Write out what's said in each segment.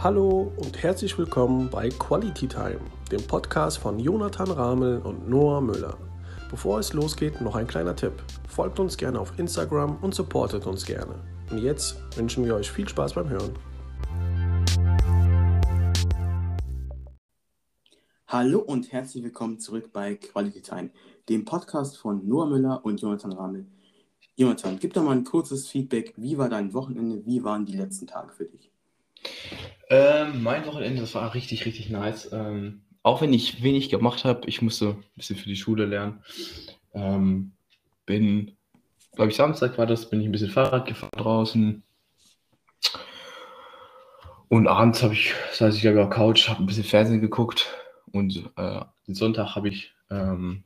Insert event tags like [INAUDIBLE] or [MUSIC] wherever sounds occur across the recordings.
Hallo und herzlich willkommen bei Quality Time, dem Podcast von Jonathan Ramel und Noah Müller. Bevor es losgeht, noch ein kleiner Tipp. Folgt uns gerne auf Instagram und supportet uns gerne. Und jetzt wünschen wir euch viel Spaß beim Hören. Hallo und herzlich willkommen zurück bei Quality Time, dem Podcast von Noah Müller und Jonathan Ramel. Jonathan, gib doch mal ein kurzes Feedback. Wie war dein Wochenende? Wie waren die letzten Tage für dich? Ähm, mein Wochenende, das war richtig, richtig nice. Ähm, auch wenn ich wenig gemacht habe, ich musste ein bisschen für die Schule lernen. Ähm, bin, glaube ich, Samstag war das, bin ich ein bisschen Fahrrad gefahren draußen. Und abends habe ich, saß ich glaube ich auf Couch, habe ein bisschen Fernsehen geguckt. Und äh, den Sonntag habe ich ähm,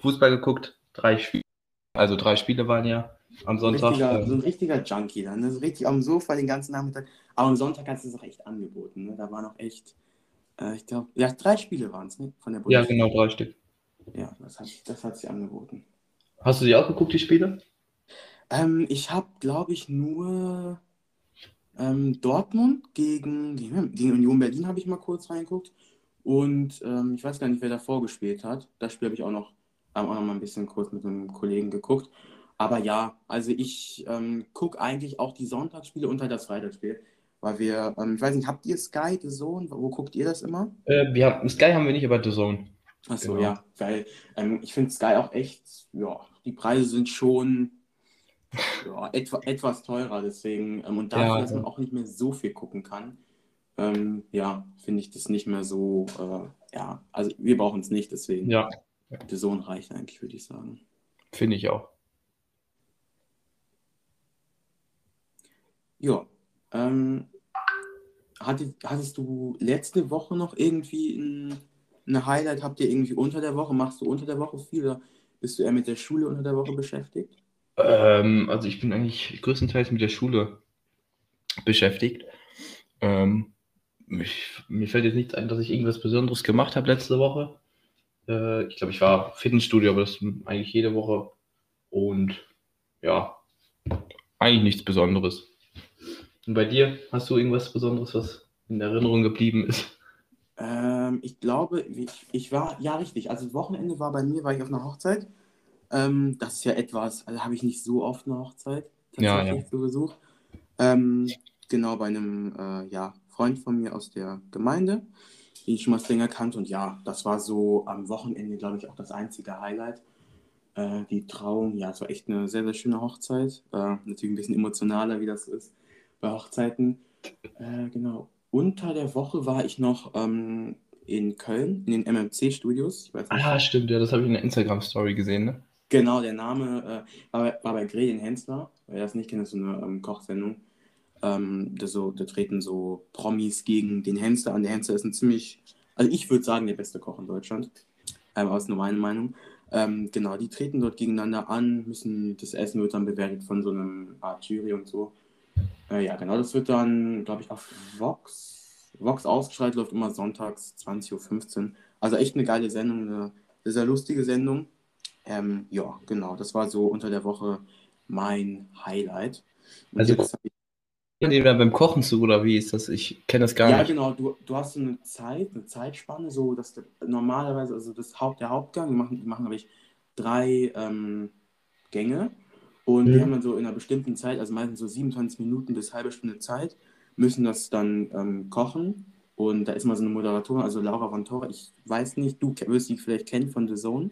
Fußball geguckt. Drei Spiele, also drei Spiele waren ja am Sonntag. Richtiger, so ein richtiger Junkie dann. Ne? So richtig am Sofa den ganzen Nachmittag. Aber am Sonntag hast du es auch echt angeboten. Ne? Da waren auch echt, äh, ich glaube, ja, drei Spiele waren es, ne? Von der ja, Bundesliga. genau, drei Stück. Ja, das hat, das hat sie angeboten. Hast du die auch geguckt, die Spiele? Ähm, ich habe, glaube ich, nur ähm, Dortmund gegen, gegen, gegen Union Berlin habe ich mal kurz reingeguckt. Und ähm, ich weiß gar nicht, wer davor gespielt hat. Das Spiel habe ich auch noch, ähm, auch noch mal ein bisschen kurz mit einem Kollegen geguckt. Aber ja, also ich ähm, gucke eigentlich auch die Sonntagsspiele und halt das Freitagsspiel. Weil wir, ähm, ich weiß nicht, habt ihr Sky, The Zone? Wo guckt ihr das immer? Äh, wir haben, Sky haben wir nicht, aber The Zone. Achso, Genau. ja, weil ähm, ich finde Sky auch echt, ja, die Preise sind schon ja, etwa, etwas teurer, deswegen, ähm, und dafür, Ja, dass man auch nicht mehr so viel gucken kann, ähm, ja, finde ich das nicht mehr so, äh, ja, also wir brauchen es nicht, deswegen, Ja, der Sohn reicht eigentlich, würde ich sagen. finde ich auch. Ja, ähm, hatte, hattest du letzte Woche noch irgendwie ein, ein Highlight? Habt ihr irgendwie unter der Woche, machst du unter der Woche viel oder bist du eher mit der Schule unter der Woche beschäftigt? Ähm, also ich bin eigentlich größtenteils mit der Schule beschäftigt. Ähm, ich, mir fällt jetzt nichts ein, dass ich irgendwas Besonderes gemacht habe letzte Woche. Äh, ich glaube, ich war Fitnessstudio, aber das eigentlich jede Woche. Und ja, eigentlich nichts Besonderes. Und bei dir, hast du irgendwas Besonderes, was in Erinnerung geblieben ist? Ähm, ich glaube, ich, ich war, ja richtig, also Wochenende war bei mir, war ich auf einer Hochzeit. Ähm, das ist ja etwas, also habe ich nicht so oft eine Hochzeit Ja, tatsächlich zu Besuch. Ähm, genau bei einem äh, ja, Freund von mir aus der Gemeinde, den ich schon mal länger kannte. Und ja, das war so am Wochenende, glaube ich, auch das einzige Highlight. Äh, die Trauung, ja, es war echt eine sehr, sehr schöne Hochzeit. Äh, natürlich ein bisschen emotionaler, wie das so ist bei Hochzeiten. Äh, genau. Unter der Woche war ich noch ähm, in Köln, in den MMC-Studios. Ah, stimmt, ja, das habe ich in der Instagram-Story gesehen, ne? Genau, der Name äh, war, bei- war bei Gretchen Hensler. Wer das nicht kennt, ist so eine ähm, Kochsendung. Ähm, da, so, da treten so Promis gegen den Hensler an. Der Hensler ist ein ziemlich, also ich würde sagen, der beste Koch in Deutschland. Ähm, aber das ist nur meine Meinung. Ähm, genau, die treten dort gegeneinander an, müssen, das Essen wird dann bewertet von so einem Art Jury und so. Äh, ja, genau, das wird dann, glaube ich, auf Vox, Vox ausgestrahlt, läuft immer sonntags 20.15 Uhr. Also echt eine geile Sendung, eine sehr, sehr lustige Sendung. Ähm, ja, genau, das war so unter der Woche mein Highlight. Und Also- jetzt die beim Kochen zu, oder wie ist das? Ich kenne das gar ja, nicht. genau, du, du hast so eine Zeit, eine Zeitspanne, so dass normalerweise, also das Haupt, der Hauptgang, wir machen, wir machen glaube ich, drei ähm, Gänge und die Mhm. haben dann so in einer bestimmten Zeit, also meistens so 27 Minuten bis halbe Stunde Zeit, müssen das dann ähm, kochen und da ist mal so eine Moderatorin, also Laura von Torre, ich weiß nicht, du wirst sie vielleicht kennen von The Zone,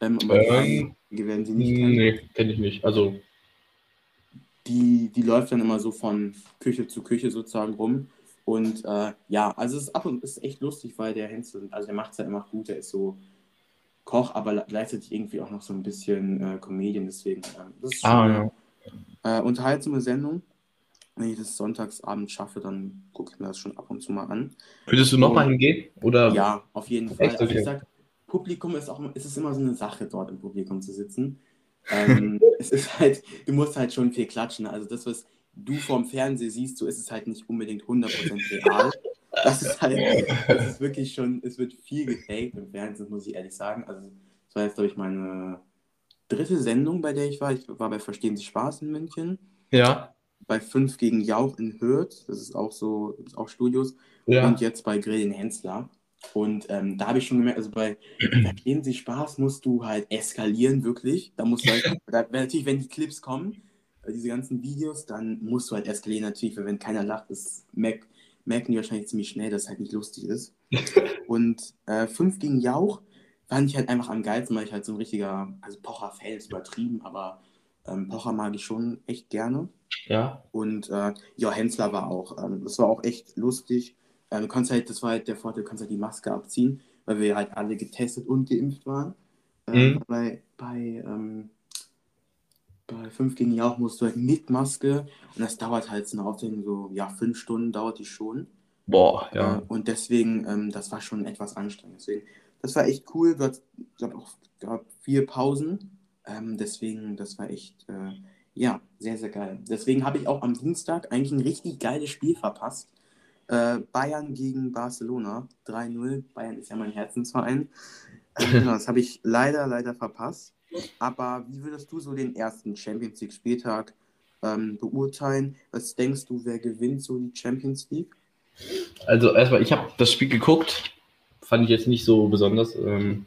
ähm, die Ähm, die werden sie nicht kennen. Nee, kenne ich nicht. Also, die, die läuft dann immer so von Küche zu Küche sozusagen rum. Und äh, ja, also es ist ab und ist echt lustig, weil der Hensel, also der macht es ja immer gut, der ist so Koch, aber gleichzeitig irgendwie auch noch so ein bisschen äh, Comedian, deswegen, ähm, das ist schon ah, eine ja. äh, unterhaltsame Sendung. Wenn ich das Sonntagsabend schaffe, dann gucke ich mir das schon ab und zu mal an. Würdest du nochmal hingehen? Oder? Ja, auf jeden Fall. Echt? Also ich Okay. sag, Publikum ist auch ist es immer so eine Sache, dort im Publikum zu sitzen. Ähm, [LAUGHS] es ist halt, du musst halt schon viel klatschen. Also das, was du vom Fernseher siehst, so ist es halt nicht unbedingt 100% real. Das ist halt, [LAUGHS] das ist wirklich schon, es wird viel gefaked im Fernsehen, muss ich ehrlich sagen. Also das war jetzt, glaube ich, meine dritte Sendung, bei der ich war. Ich war bei Verstehen Sie Spaß in München. Ja. bei 5 gegen Jauch in Hürth, das ist auch so, das ist auch Studios, Ja. und jetzt bei Grill in Hensler. Und ähm, da habe ich schon gemerkt, also bei Vergeben sich Spaß musst du halt eskalieren, wirklich. Da musst du halt, da, wenn- natürlich, wenn die Clips kommen, äh, diese ganzen Videos, dann musst du halt eskalieren, natürlich, weil wenn keiner lacht, das merk, merken die wahrscheinlich ziemlich schnell, dass es halt nicht lustig ist. [LAUGHS] Und äh, 5 gegen Jauch fand ich halt einfach am geilsten, weil ich halt so ein richtiger, also Pocher-Fan ist übertrieben, aber ähm, Pocher mag ich schon echt gerne. Ja. Und äh, ja, Hensler war auch, ähm, das war auch echt lustig. Ähm, du kannst halt, das war halt der Vorteil, du kannst halt die Maske abziehen, weil wir halt alle getestet und geimpft waren. Ähm, Mhm. Bei, bei, ähm, bei 5 gegen Jauch musst du halt mit Maske und das dauert halt so eine Aufzeichnung, so ja, fünf Stunden dauert die schon. Boah, ja. Äh, und deswegen, ähm, das war schon etwas anstrengend. Deswegen, das war echt cool. Ich glaube, auch gab vier Pausen. Ähm, deswegen, das war echt, äh, ja, sehr, sehr geil. Deswegen habe ich auch am Dienstag eigentlich ein richtig geiles Spiel verpasst. Äh, Bayern gegen Barcelona 3-0. Bayern ist ja mein Herzensverein. Ähm, [LAUGHS] genau, das habe ich leider, leider verpasst. Aber wie würdest du so den ersten Champions League-Spieltag ähm, beurteilen? Was denkst du, wer gewinnt so die Champions League? Also erstmal, ich habe das Spiel geguckt, fand ich jetzt nicht so besonders. Ähm,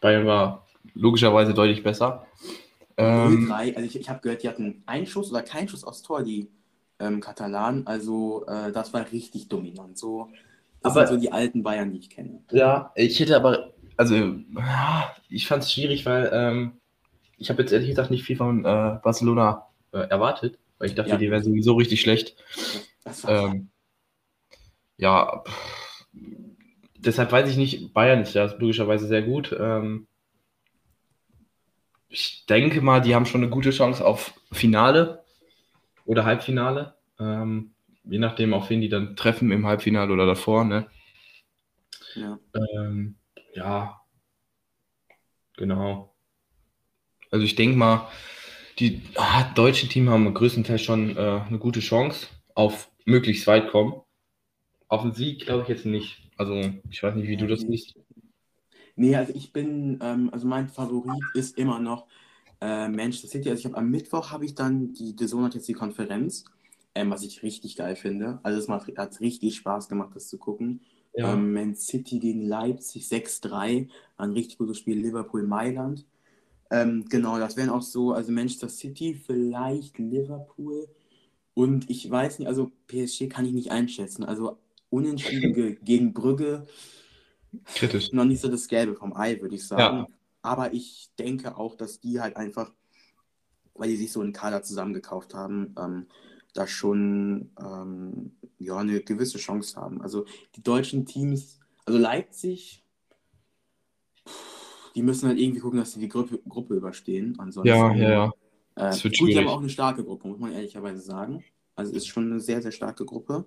Bayern war logischerweise deutlich besser. Ähm, 0-3, also ich, ich habe gehört, die hatten einen Schuss oder keinen Schuss aufs Tor, die ähm, Katalanen. Also äh, das war richtig dominant. So, das Aber- sind so die alten Bayern, die ich kenne. ja, ich hätte aber, also ich fand es schwierig, weil ähm, ich habe jetzt ehrlich gesagt nicht viel von äh, Barcelona äh, erwartet, weil ich dachte, Ja. die wären sowieso richtig schlecht. Ähm, ja, pff, deshalb weiß ich nicht, Bayern ist ja logischerweise sehr gut. Ähm, ich denke mal, die haben schon eine gute Chance auf Finale oder Halbfinale. Ähm, je nachdem, auf wen die dann treffen im Halbfinale oder davor. Ne? ja. Ähm, ja, genau. Also ich denke mal, die ah, deutschen Teams haben größtenteils schon äh, eine gute Chance auf möglichst weit kommen. Auf den Sieg glaube ich jetzt nicht. Also ich weiß nicht, wie du das siehst. Nee, also ich bin, ähm, also mein Favorit ist immer noch äh, Manchester City. Also ich habe am Mittwoch habe ich dann die Zone hat jetzt die Konferenz, ähm, was ich richtig geil finde. Also es macht, hat richtig Spaß gemacht, das zu gucken. Ja, Ähm, Man City gegen Leipzig 6-3, ein richtig gutes Spiel. Liverpool Mailand. Ähm, genau, das wären auch so, also Manchester City, vielleicht Liverpool. Und ich weiß nicht, also PSG kann ich nicht einschätzen. Also unentschieden ge [LAUGHS] gegen Brügge, kritisch. noch nicht so das Gelbe vom Ei, würde ich sagen. Aber ich denke auch, dass die halt einfach, weil die sich so einen Kader zusammengekauft haben, ähm, da schon ähm, ja, eine gewisse Chance haben. Also die deutschen Teams, also Leipzig, die müssen halt irgendwie gucken, dass sie die Gruppe, Gruppe überstehen. Ansonsten, Ja, ja, ja. Äh, gut, die haben schwierig. auch eine starke Gruppe, muss man ehrlicherweise sagen. Also ist schon eine sehr, sehr starke Gruppe.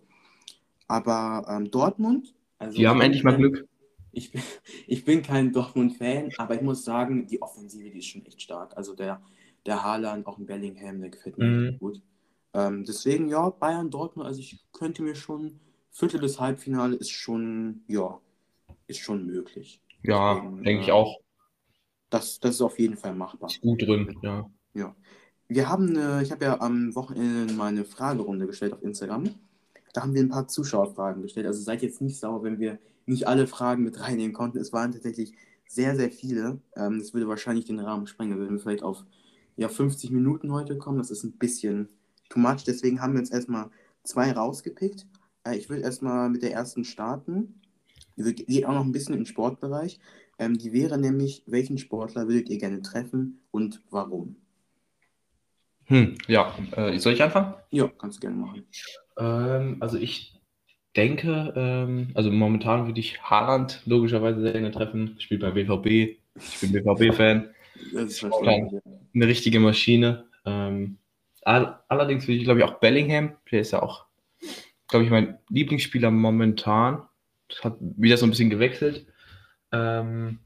Aber ähm, Dortmund, also Die haben endlich mal Glück. ich bin, [LAUGHS] ich bin kein Dortmund-Fan, aber ich muss sagen, die Offensive, die ist schon echt stark. Also der, der Haaland, auch ein Bellingham, der gefällt mir Mhm. gut. Ähm, deswegen, ja, Bayern, Dortmund, also ich könnte mir schon, Viertel bis Halbfinale ist schon, ja, ist schon möglich. Ja, denke ich äh, auch. Das, das ist auf jeden Fall machbar. Ist gut drin, ja. Wir haben, eine, ich habe ja am Wochenende mal eine Fragerunde gestellt auf Instagram. Da haben wir ein paar Zuschauerfragen gestellt. Also seid jetzt nicht sauer, wenn wir nicht alle Fragen mit reinnehmen konnten. Es waren tatsächlich sehr, sehr viele. Ähm, das würde wahrscheinlich den Rahmen sprengen. Wir würden vielleicht auf ja, 50 Minuten heute kommen. Das ist ein bisschen too much. Deswegen haben wir jetzt erstmal zwei rausgepickt. Äh, ich würde erstmal mit der ersten starten. Die wird- geht auch noch ein bisschen im Sportbereich. Ähm, die wäre nämlich, welchen Sportler würdet ihr gerne treffen und warum? Hm, ja, äh, soll ich anfangen? Ja, kannst du gerne machen. Ähm, also ich denke, ähm, also momentan würde ich Haaland logischerweise sehr gerne treffen. Spielt bei BVB. Ich bin BVB-Fan. Das ist verständlich. Eine richtige Maschine. Ähm, allerdings würde ich, glaube ich, auch Bellingham. Der ist ja auch, glaube ich, mein Lieblingsspieler momentan. Das hat wieder so ein bisschen gewechselt. Ähm,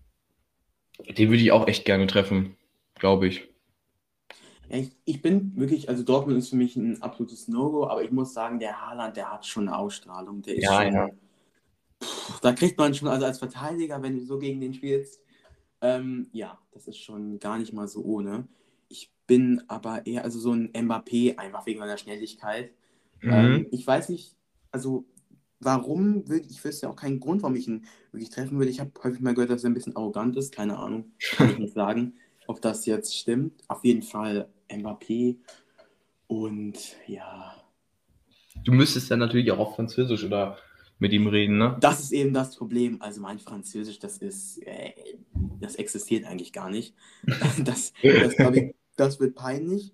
den würde ich auch echt gerne treffen, glaube ich. Ich, ich bin wirklich, also Dortmund ist für mich ein absolutes No-Go, aber ich muss sagen, der Haaland, der hat schon eine Ausstrahlung. Der ist Ja, schon, ja. Pff, da kriegt man schon, also als Verteidiger, wenn du so gegen den spielst, ähm, ja, das ist schon gar nicht mal so ohne. Ich bin aber eher, also so ein Mbappé, einfach wegen meiner Schnelligkeit. Mhm. Ähm, ich weiß nicht, also warum würde ich wüsste auch keinen Grund, warum ich ihn wirklich treffen würde. Ich habe häufig mal gehört, dass er ein bisschen arrogant ist. Keine Ahnung, kann ich nicht sagen, [LAUGHS] ob das jetzt stimmt. Auf jeden Fall Mbappé. Und ja, Du müsstest dann natürlich auch auf Französisch oder mit ihm reden, ne? das ist eben das Problem. Also mein Französisch, das ist, äh, das existiert eigentlich gar nicht. [LAUGHS] Das, das, glaub ich, das wird peinlich.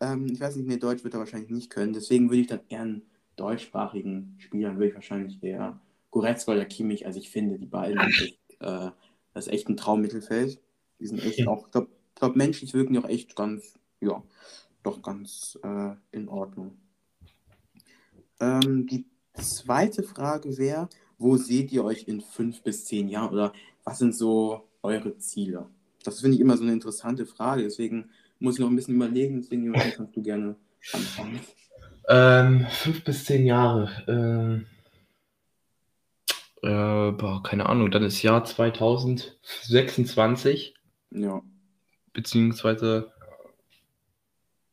Ähm, ich weiß nicht, nee, Deutsch wird er wahrscheinlich nicht können. Deswegen würde ich dann eher einen deutschsprachigen Spielern, würde ich wahrscheinlich eher Goretzka oder Kimmich. Also ich finde, die beiden sind [LAUGHS] echt, äh, das ist echt ein Traummittelfeld. Die sind echt Ja. auch, ich glaube, glaub, menschlich wirken die auch echt ganz, ja, doch ganz äh, in Ordnung. Ähm, die zweite Frage wäre, wo seht ihr euch in fünf bis zehn Jahren oder was sind so eure Ziele? Das finde ich immer so eine interessante Frage, deswegen muss ich noch ein bisschen überlegen, deswegen Jonathan, kannst du gerne anfangen. Ähm, fünf bis zehn Jahre. Ähm, äh, boah, keine Ahnung, dann ist Jahr 2026, Ja, beziehungsweise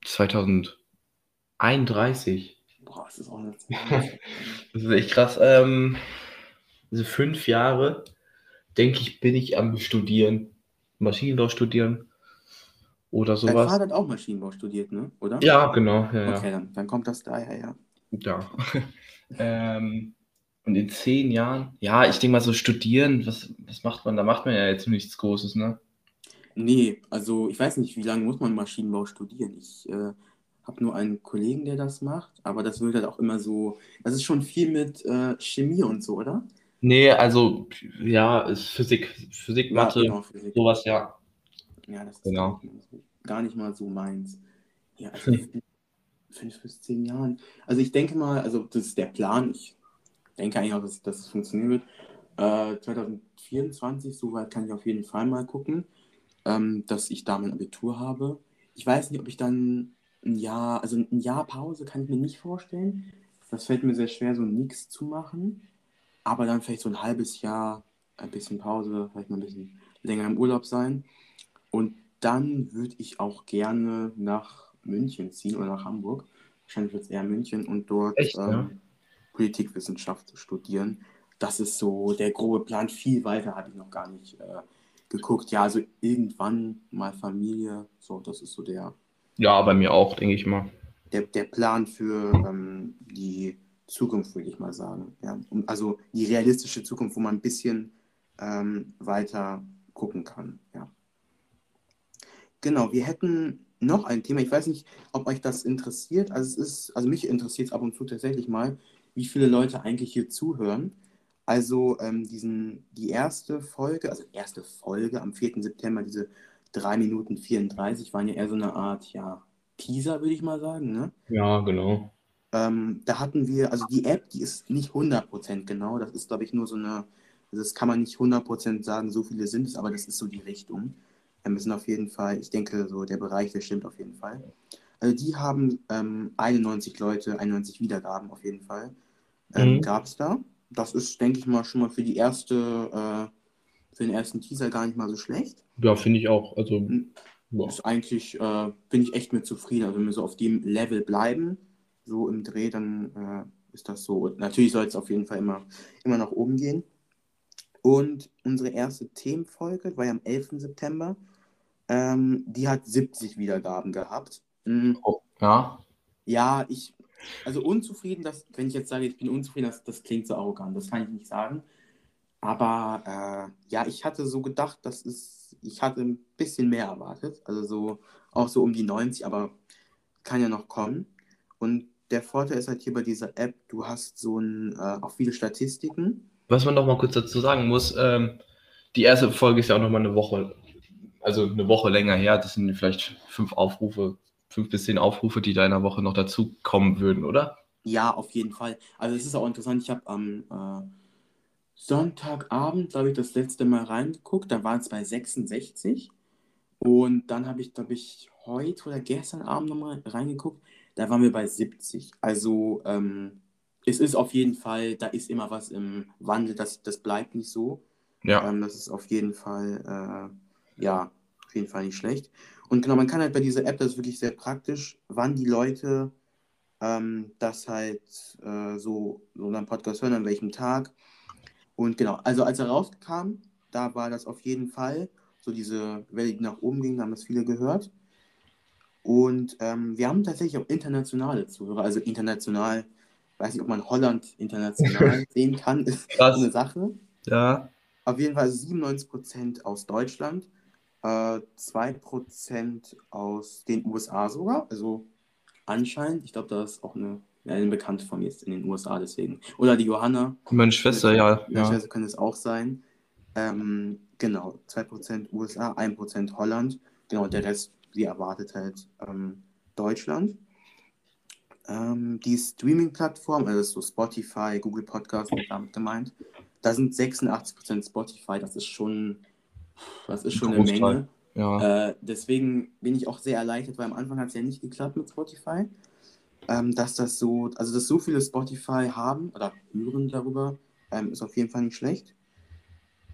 2031. boah, das ist auch eine. [LAUGHS] Das ist echt krass. Ähm, also fünf Jahre, denke ich, bin ich am Studieren, Maschinenbau studieren oder Dein sowas. Vater hat auch Maschinenbau studiert, ne? Oder? Ja, genau. Ja, ja. Okay, dann, dann kommt das daher, ja. Ja. [LAUGHS] ähm, und in zehn Jahren, ja, ich denke mal so studieren, was, was macht man? Da macht man ja jetzt nichts Großes, ne? Nee, also ich weiß nicht, wie lange muss man Maschinenbau studieren. Ich äh, habe nur einen Kollegen, der das macht, aber das wird halt auch immer so, das ist schon viel mit äh, Chemie und so, oder? Nee, also, ja, ist Physik, Physik, Ja, Mathe, genau, Physik. sowas, ja. Ja, das ist Genau. gar nicht mal so meins. Ja, also in fünf bis zehn Jahren. Also ich denke mal, also das ist der Plan. Ich denke eigentlich auch, dass, dass es funktionieren wird. Äh, 2024, soweit kann ich auf jeden Fall mal gucken, ähm, dass ich da mein Abitur habe. Ich weiß nicht, ob ich dann ein Jahr, also ein Jahr Pause kann ich mir nicht vorstellen. Das fällt mir sehr schwer, so nichts zu machen. Aber dann vielleicht so ein halbes Jahr, ein bisschen Pause, vielleicht mal ein bisschen länger im Urlaub sein. Und dann würde ich auch gerne nach München ziehen oder nach Hamburg. Wahrscheinlich wird es eher München und dort Echt, ähm, ja? Politikwissenschaft studieren. Das ist so der grobe Plan. Viel weiter habe ich noch gar nicht äh, geguckt. Ja, also irgendwann mal Familie. So, das ist so der, Ja, bei mir auch, denke ich mal. der, der Plan für ähm, die Zukunft, würde ich mal sagen. Ja, also die realistische Zukunft, wo man ein bisschen ähm, weiter gucken kann. Ja. Genau, wir hätten noch ein Thema. Ich weiß nicht, ob euch das interessiert. Also es ist, also mich interessiert es ab und zu tatsächlich mal, wie viele Leute eigentlich hier zuhören. Also ähm, diesen, die erste Folge, also erste Folge am 4. September, diese 3 Minuten 34, waren ja eher so eine Art, ja, Teaser, würde ich mal sagen, ne? Ja, genau. Ähm, da hatten wir, also die App, die ist nicht 100% genau, das ist, glaube ich, nur so eine, also das kann man nicht 100% sagen, so viele sind es, aber das ist so die Richtung. Ähm, wir sind auf jeden Fall, ich denke, so der Bereich, der stimmt auf jeden Fall. Also die haben ähm, 91 Leute, 91 Wiedergaben auf jeden Fall. Ähm, Mhm. Gab es da. Das ist, denke ich mal, schon mal für die erste, äh, für den ersten Teaser gar nicht mal so schlecht. Ja, finde ich auch. Also, Mhm. ja. Ist eigentlich, äh, bin ich echt mit zufrieden. Also wenn wir so auf dem Level bleiben, so im Dreh, dann äh, ist das so. Und natürlich soll es auf jeden Fall immer, immer nach oben gehen. Und unsere erste Themenfolge war ja am 11. September. Ähm, die hat 70 Wiedergaben gehabt. Mm, Oh, ja. ja, ich, also unzufrieden, das, wenn ich jetzt sage, ich bin unzufrieden, das, das klingt so arrogant, das kann ich nicht sagen. Aber äh, ja, ich hatte so gedacht, das ist, ich hatte ein bisschen mehr erwartet, also so auch so um die 90, aber kann ja noch kommen. Und der Vorteil ist halt hier bei dieser App, du hast so ein, äh, auch viele Statistiken. Was man noch mal kurz dazu sagen muss, ähm, die erste Folge ist ja auch noch mal eine Woche, also eine Woche länger her. Das sind vielleicht fünf Aufrufe, fünf bis zehn Aufrufe, die da in einer Woche noch dazu kommen würden, oder? Ja, auf jeden Fall. Also es ist auch interessant, ich habe am äh, Sonntagabend, glaube ich, das letzte Mal reingeguckt, da waren es bei 66. Und dann habe ich, glaube ich, heute oder gestern Abend nochmal reingeguckt, da waren wir bei 70. Also ähm, es ist auf jeden Fall, da ist immer was im Wandel, das, das bleibt nicht so. Ja. Ähm, das ist auf jeden Fall, äh, ja, auf jeden Fall nicht schlecht. Und genau, man kann halt bei dieser App, das ist wirklich sehr praktisch, wann die Leute ähm, das halt äh, so, so einen Podcast hören, an welchem Tag. Und genau, also als er rauskam, da war das auf jeden Fall so diese Welle, die nach oben ging, haben das viele gehört. Und ähm, wir haben tatsächlich auch internationale Zuhörer, also international, weiß nicht, ob man Holland international [LAUGHS] sehen kann, ist Krass. eine Sache. Ja. Auf jeden Fall 97% aus Deutschland, äh, 2% aus den USA sogar, also anscheinend, ich glaube, da ist auch eine, eine Bekannte von mir ist in den USA deswegen. Oder die Johanna, Meine Schwester, ja. ja. ja. Schwester könnte es auch sein. Ähm, genau, 2% USA, 1% Holland. Genau, der Rest, wie erwartet, halt ähm, Deutschland. Ähm, die Streaming-Plattform, also so Spotify, Google Podcast, damit gemeint, da sind 86% Spotify, das ist schon, das ist schon eine. Menge. Ja. Äh, deswegen bin ich auch sehr erleichtert, weil am Anfang hat es ja nicht geklappt mit Spotify. Ähm, dass das so, also dass so viele Spotify haben oder hören darüber, ähm, ist auf jeden Fall nicht schlecht.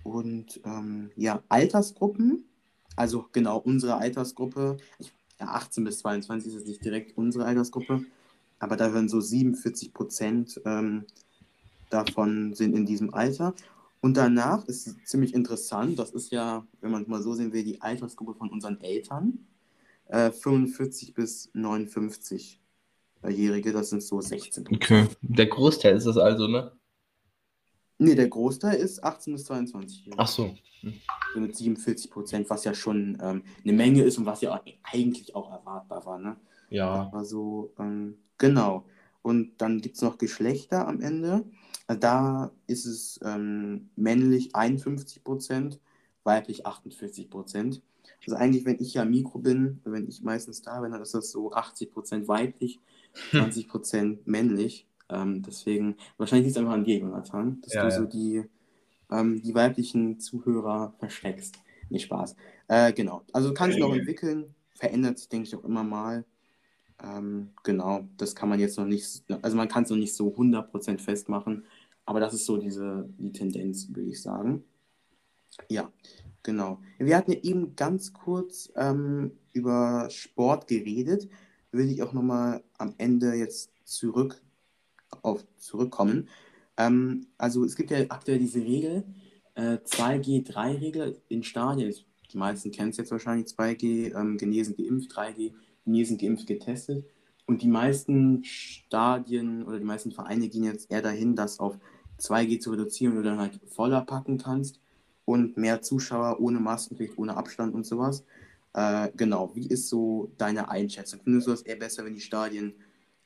Und ähm, ja, Altersgruppen, also genau unsere Altersgruppe, ich, ja, 18 bis 22 ist jetzt nicht direkt unsere Altersgruppe, aber da hören so 47 Prozent ähm, davon sind in diesem Alter. Und danach ist ziemlich interessant, das ist ja, wenn man es mal so sehen will, die Altersgruppe von unseren Eltern. Äh, 45 bis 59-Jährige, das sind so 16 Okay. Der Großteil ist das also, ne? Nee, der Großteil ist 18 bis 22 Jahre. Ach so. So mit 47 Prozent, was ja schon ähm, eine Menge ist und was ja eigentlich auch erwartbar war. Ne? Ja. Also, ähm, genau. Und dann gibt es noch Geschlechter am Ende. Also da ist es ähm, männlich 51 Prozent, weiblich 48 Prozent. Also eigentlich, wenn ich ja Mikro bin, wenn ich meistens da bin, dann ist das so 80 Prozent weiblich, 20 Prozent männlich. Ähm, deswegen, wahrscheinlich liegt es einfach an dir, Jonathan, dass Ja, du so die, ähm, die weiblichen Zuhörer versteckst. Nicht Spaß. Äh, genau. Also kann sich noch entwickeln, verändert sich, denke ich, auch immer mal. Ähm, genau, das kann man jetzt noch nicht, also man kann es noch nicht so 100% festmachen, aber das ist so diese die Tendenz, würde ich sagen. Ja, genau. Wir hatten ja eben ganz kurz ähm, über Sport geredet. Würde ich auch nochmal am Ende jetzt zurück auf zurückkommen. Ähm, also es gibt ja aktuell diese Regel, äh, 2G3-Regel in Stadien. Die meisten kennen es jetzt wahrscheinlich, 2G ähm, genesen, geimpft, 3G genesen, geimpft, getestet. Und die meisten Stadien oder die meisten Vereine gehen jetzt eher dahin, das auf 2G zu reduzieren, wo du dann halt voller packen kannst und mehr Zuschauer ohne Maskenpflicht, ohne Abstand und sowas. Äh, genau, wie ist so deine Einschätzung? Findest du das eher besser, wenn die Stadien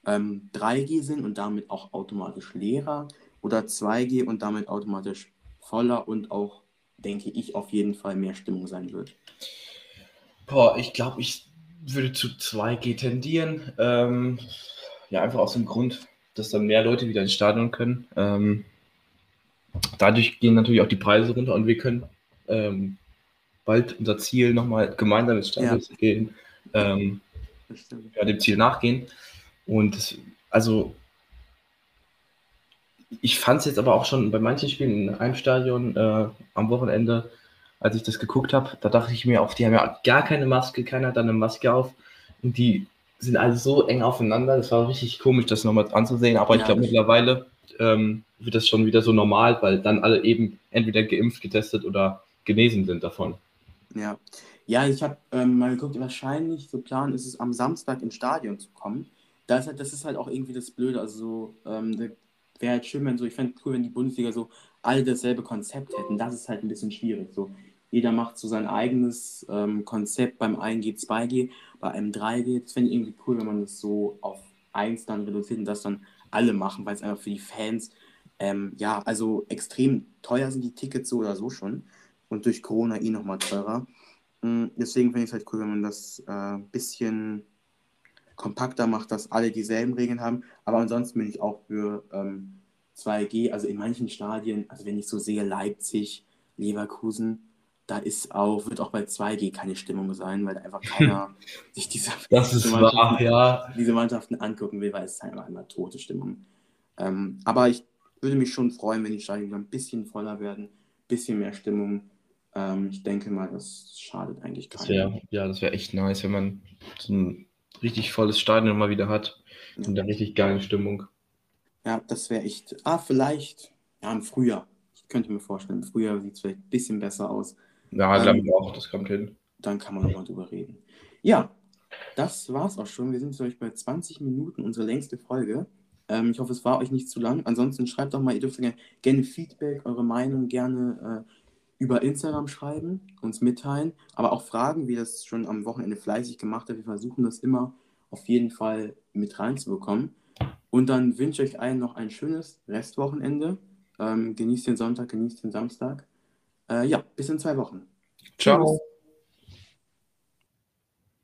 ähm, 3G sind und damit auch automatisch leerer oder 2G und damit automatisch voller und auch, denke ich, auf jeden Fall mehr Stimmung sein wird? Boah, ich glaube, ich würde zu 2G tendieren. Ähm, ja, einfach aus dem Grund, dass dann mehr Leute wieder ins Stadion können. Ähm, dadurch gehen natürlich auch die Preise runter und wir können ähm, bald unser Ziel nochmal gemeinsam ins Stadion Ja. zu gehen, ähm, ja, dem Ziel nachgehen. Und das, also ich fand es jetzt aber auch schon bei manchen Spielen in einem Stadion äh, am Wochenende, als ich das geguckt habe, da dachte ich mir auch, die haben ja gar keine Maske, keiner hat da eine Maske auf und die sind alle so eng aufeinander. Das war richtig komisch, das nochmal anzusehen, aber ich Ja, glaube das mittlerweile ähm, wird das schon wieder so normal, weil dann alle eben entweder geimpft, getestet oder genesen sind davon. Ja, ja ich habe ähm, mal geguckt, wahrscheinlich so Plan ist es am Samstag ins Stadion zu kommen. Das ist halt, das ist halt auch irgendwie das Blöde. Also so, ähm, wäre halt schön, wenn so, ich fände cool, wenn die Bundesliga so alle dasselbe Konzept hätten. Das ist halt ein bisschen schwierig. So, jeder macht so sein eigenes ähm, Konzept beim 1G, 2G, bei einem 3G. Das fände ich irgendwie cool, wenn man das so auf 1 dann reduziert und das dann alle machen, weil es einfach für die Fans, ähm, ja, also extrem teuer sind die Tickets so oder so schon und durch Corona eh nochmal teurer. Mm, Deswegen finde ich es halt cool, wenn man das ein äh, bisschen kompakter macht, dass alle dieselben Regeln haben. Aber ansonsten bin ich auch für ähm, 2G, also in manchen Stadien, also wenn ich so sehe, Leipzig, Leverkusen, da ist auch, wird auch bei 2G keine Stimmung sein, weil da einfach keiner [LAUGHS] sich diese, diese wahr, Mannschaften- ja. diese Mannschaften angucken will, weil es halt einfach immer tote Stimmung. Ähm, aber ich würde mich schon freuen, wenn die Stadien wieder ein bisschen voller werden, ein bisschen mehr Stimmung. Ähm, ich denke mal, das schadet eigentlich Das keinem. wäre, ja, das wäre echt nice, wenn man so ein richtig volles Stadion mal wieder hat. Ja. In der richtig geilen Stimmung. Ja, das wäre echt. Ah, vielleicht. Ja, im Frühjahr. Ich könnte mir vorstellen, im Frühjahr sieht es vielleicht ein bisschen besser aus. Ja, Ähm, glaube ich auch, das kommt hin. Dann kann man nochmal drüber reden. Ja, das war's auch schon. Wir sind euch bei 20 Minuten, unsere längste Folge. Ähm, ich hoffe, es war euch nicht zu lang. Ansonsten schreibt doch mal, ihr dürft gerne, gerne Feedback, eure Meinung gerne äh, über Instagram schreiben, uns mitteilen, aber auch Fragen, wie das schon am Wochenende fleißig gemacht habt. Wir versuchen das immer auf jeden Fall mit reinzubekommen. Und dann wünsche ich euch allen noch ein schönes Restwochenende. Ähm, genießt den Sonntag, genießt den Samstag. Äh, ja, bis in zwei Wochen. Ciao. Tschüss.